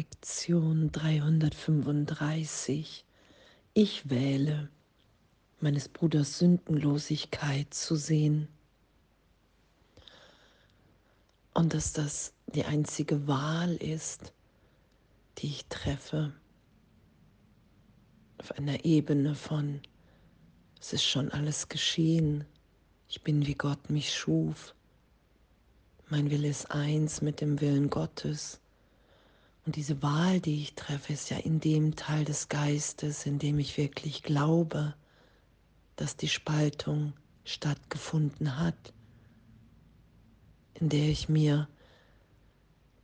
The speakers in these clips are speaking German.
Lektion 335. Ich wähle, meines Bruders Sündenlosigkeit zu sehen. Und dass das die einzige Wahl ist, die ich treffe, auf einer Ebene von, es ist schon alles geschehen, ich bin wie Gott mich schuf, mein Wille ist eins mit dem Willen Gottes und diese Wahl, die ich treffe, ist ja in dem Teil des Geistes, in dem ich wirklich glaube, dass die Spaltung stattgefunden hat, in der ich mir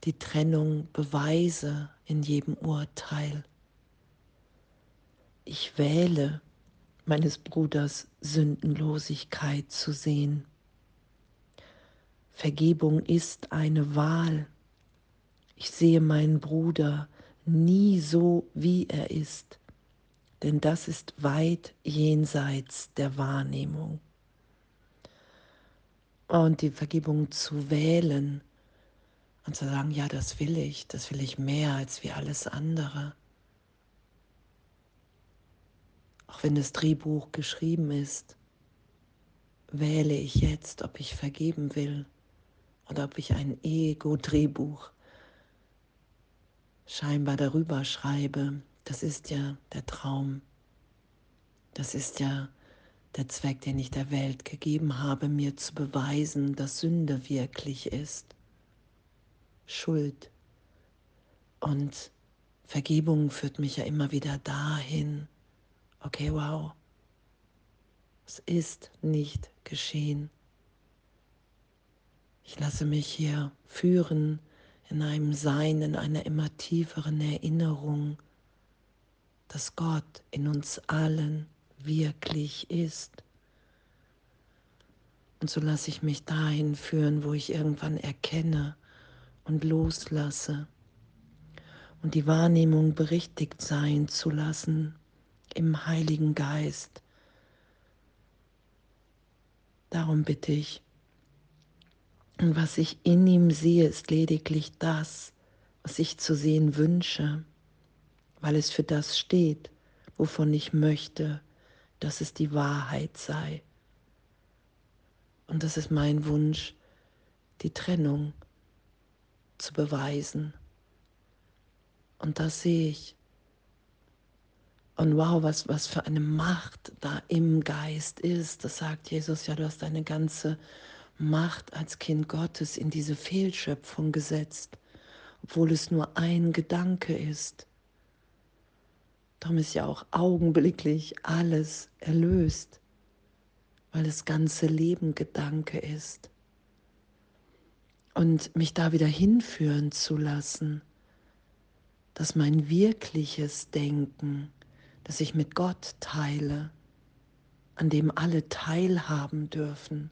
die Trennung beweise in jedem Urteil. Ich wähle meines Bruders Sündenlosigkeit zu sehen. Vergebung ist eine Wahl ich sehe meinen Bruder nie so, wie er ist, denn das ist weit jenseits der Wahrnehmung. Und die Vergebung zu wählen und zu sagen, ja, das will ich, das will ich mehr als wie alles andere. Auch wenn das Drehbuch geschrieben ist, wähle ich jetzt, ob ich vergeben will oder ob ich ein Ego-Drehbuch scheinbar darüber schreibe, das ist ja der Traum. Das ist ja der Zweck, den ich der Welt gegeben habe, mir zu beweisen, dass Sünde wirklich ist. Schuld. Und Vergebung führt mich ja immer wieder dahin, okay, wow, es ist nicht geschehen. Ich lasse mich hier führen in einem Sein, in einer immer tieferen Erinnerung, dass Gott in uns allen wirklich ist. Und so lasse ich mich dahin führen, wo ich irgendwann erkenne und loslasse und die Wahrnehmung berichtigt sein zu lassen im Heiligen Geist. Darum bitte ich, und was ich in ihm sehe, ist lediglich das, was ich zu sehen wünsche, weil es für das steht, wovon ich möchte, dass es die Wahrheit sei. Und das ist mein Wunsch, die Trennung zu beweisen. Und das sehe ich. Und wow, was, was für eine Macht da im Geist ist. Das sagt Jesus ja, du hast deine ganze Macht als Kind Gottes in diese Fehlschöpfung gesetzt, obwohl es nur ein Gedanke ist. Darum ist ja auch augenblicklich alles erlöst, weil das ganze Leben Gedanke ist. Und mich da wieder hinführen zu lassen, dass mein wirkliches Denken, das ich mit Gott teile, an dem alle teilhaben dürfen,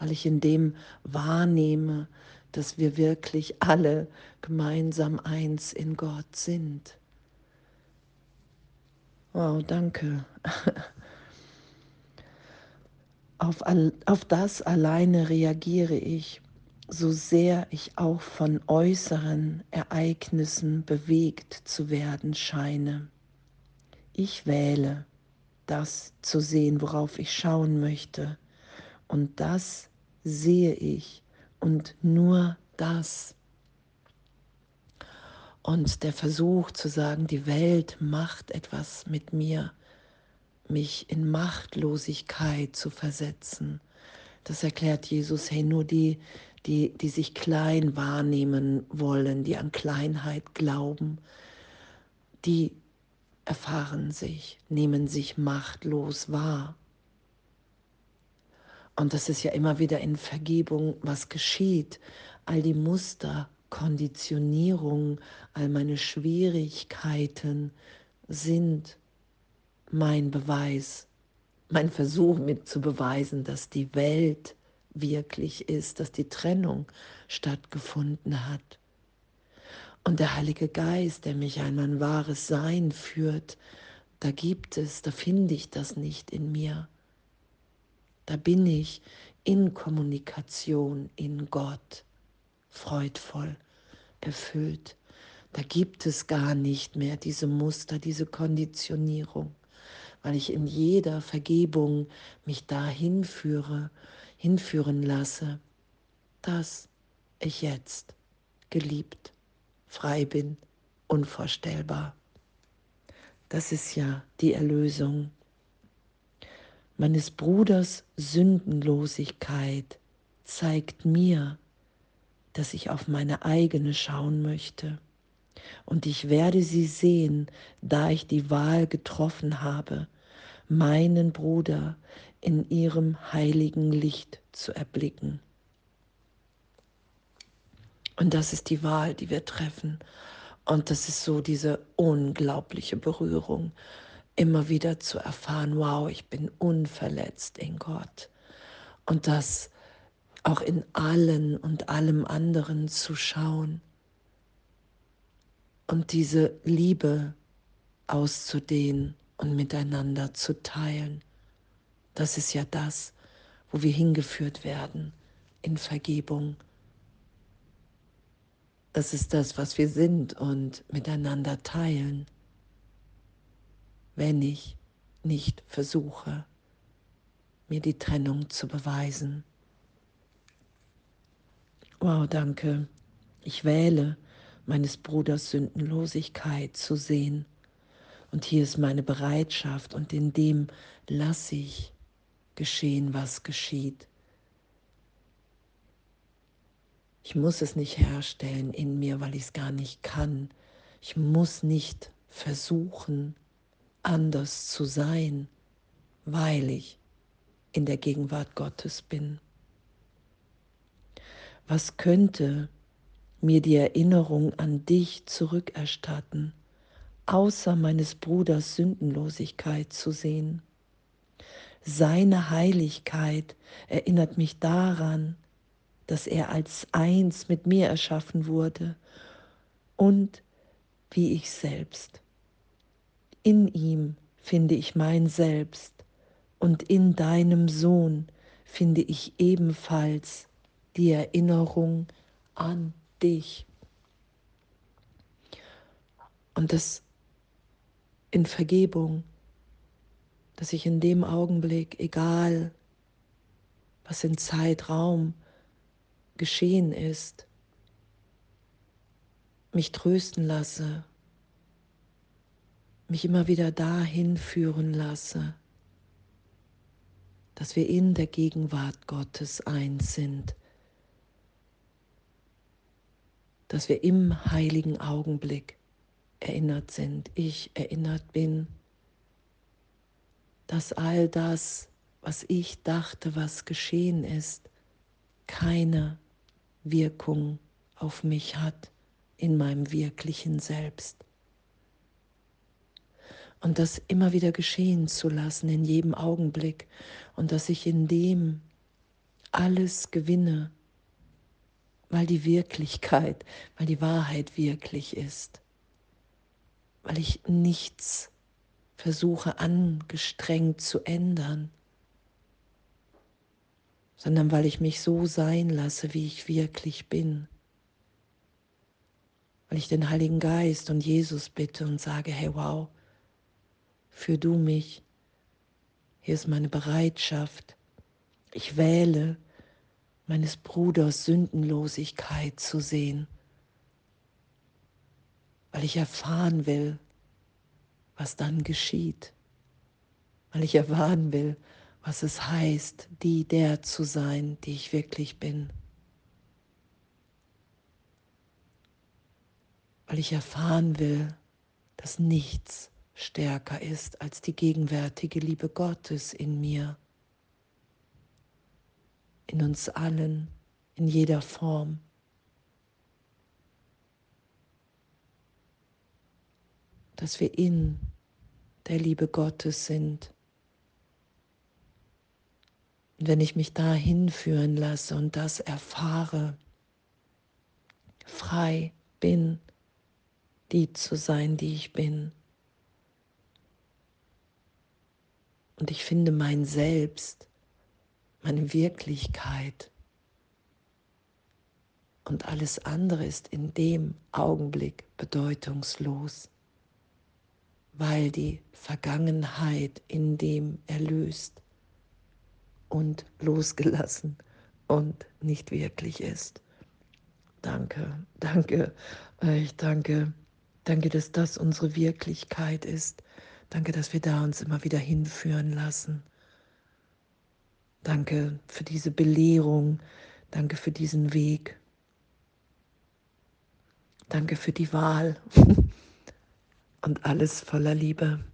weil ich in dem wahrnehme, dass wir wirklich alle gemeinsam eins in Gott sind. Wow, danke. Auf, auf das alleine reagiere ich, so sehr ich auch von äußeren Ereignissen bewegt zu werden scheine. Ich wähle, das zu sehen, worauf ich schauen möchte, und das sehe ich und nur das. Und der Versuch zu sagen, die Welt macht etwas mit mir, mich in Machtlosigkeit zu versetzen, das erklärt Jesus, hey, nur die, die, die sich klein wahrnehmen wollen, die an Kleinheit glauben, die erfahren sich, nehmen sich machtlos wahr. Und das ist ja immer wieder in Vergebung, was geschieht. All die Muster, Konditionierung, all meine Schwierigkeiten sind mein Beweis, mein Versuch mit zu beweisen, dass die Welt wirklich ist, dass die Trennung stattgefunden hat. Und der Heilige Geist, der mich an mein wahres Sein führt, da gibt es, da finde ich das nicht in mir. Da bin ich in Kommunikation in Gott, freudvoll, erfüllt. Da gibt es gar nicht mehr diese Muster, diese Konditionierung, weil ich in jeder Vergebung mich dahin führe, hinführen lasse, dass ich jetzt geliebt, frei bin, unvorstellbar. Das ist ja die Erlösung. Meines Bruders Sündenlosigkeit zeigt mir, dass ich auf meine eigene schauen möchte. Und ich werde sie sehen, da ich die Wahl getroffen habe, meinen Bruder in ihrem heiligen Licht zu erblicken. Und das ist die Wahl, die wir treffen. Und das ist so diese unglaubliche Berührung, immer wieder zu erfahren, wow, ich bin unverletzt in Gott. Und das auch in allen und allem anderen zu schauen und diese Liebe auszudehnen und miteinander zu teilen. Das ist ja das, wo wir hingeführt werden in Vergebung. Das ist das, was wir sind und miteinander teilen, wenn ich nicht versuche, mir die Trennung zu beweisen. Wow, danke. Ich wähle, meines Bruders Sündenlosigkeit zu sehen. Und hier ist meine Bereitschaft und in dem lasse ich geschehen, was geschieht. Ich muss es nicht herstellen in mir, weil ich es gar nicht kann. Ich muss nicht versuchen, anders zu sein, weil ich in der Gegenwart Gottes bin. Was könnte mir die Erinnerung an dich zurückerstatten, außer meines Bruders Sündenlosigkeit zu sehen? Seine Heiligkeit erinnert mich daran, dass er als eins mit mir erschaffen wurde und wie ich selbst. In ihm finde ich mein Selbst und in deinem Sohn finde ich ebenfalls die Erinnerung an dich. Und das in Vergebung, dass ich in dem Augenblick, egal was in Zeitraum geschehen ist, mich trösten lasse, mich immer wieder dahin führen lasse, dass wir in der Gegenwart Gottes eins sind dass wir im heiligen Augenblick erinnert sind, ich erinnert bin, dass all das, was ich dachte, was geschehen ist, keine Wirkung auf mich hat in meinem wirklichen Selbst. Und das immer wieder geschehen zu lassen in jedem Augenblick. Und dass ich in dem alles gewinne, weil die Wirklichkeit, weil die Wahrheit wirklich ist, weil ich nichts versuche angestrengt zu ändern, sondern weil ich mich so sein lasse, wie ich wirklich bin, weil ich den Heiligen Geist und Jesus bitte und sage, hey wow, für du mich, hier ist meine Bereitschaft, ich wähle, meines Bruders Sündenlosigkeit zu sehen, weil ich erfahren will, was dann geschieht, weil ich erfahren will, was es heißt, die der zu sein, die ich wirklich bin. Weil ich erfahren will, dass nichts stärker ist als die gegenwärtige Liebe Gottes in mir in uns allen, in jeder Form. Dass wir in der Liebe Gottes sind. Und wenn ich mich dahin führen lasse und das erfahre, frei bin, die zu sein, die ich bin. Und ich finde mein Selbst meine Wirklichkeit. Und alles andere ist in dem Augenblick bedeutungslos, weil die Vergangenheit in dem erlöst und losgelassen und nicht wirklich ist. Danke, danke, ich danke, danke, dass das unsere Wirklichkeit ist. Danke, dass wir da uns immer wieder hinführen lassen. Danke für diese Belehrung. Danke für diesen Weg. Danke für die Wahl und alles voller Liebe.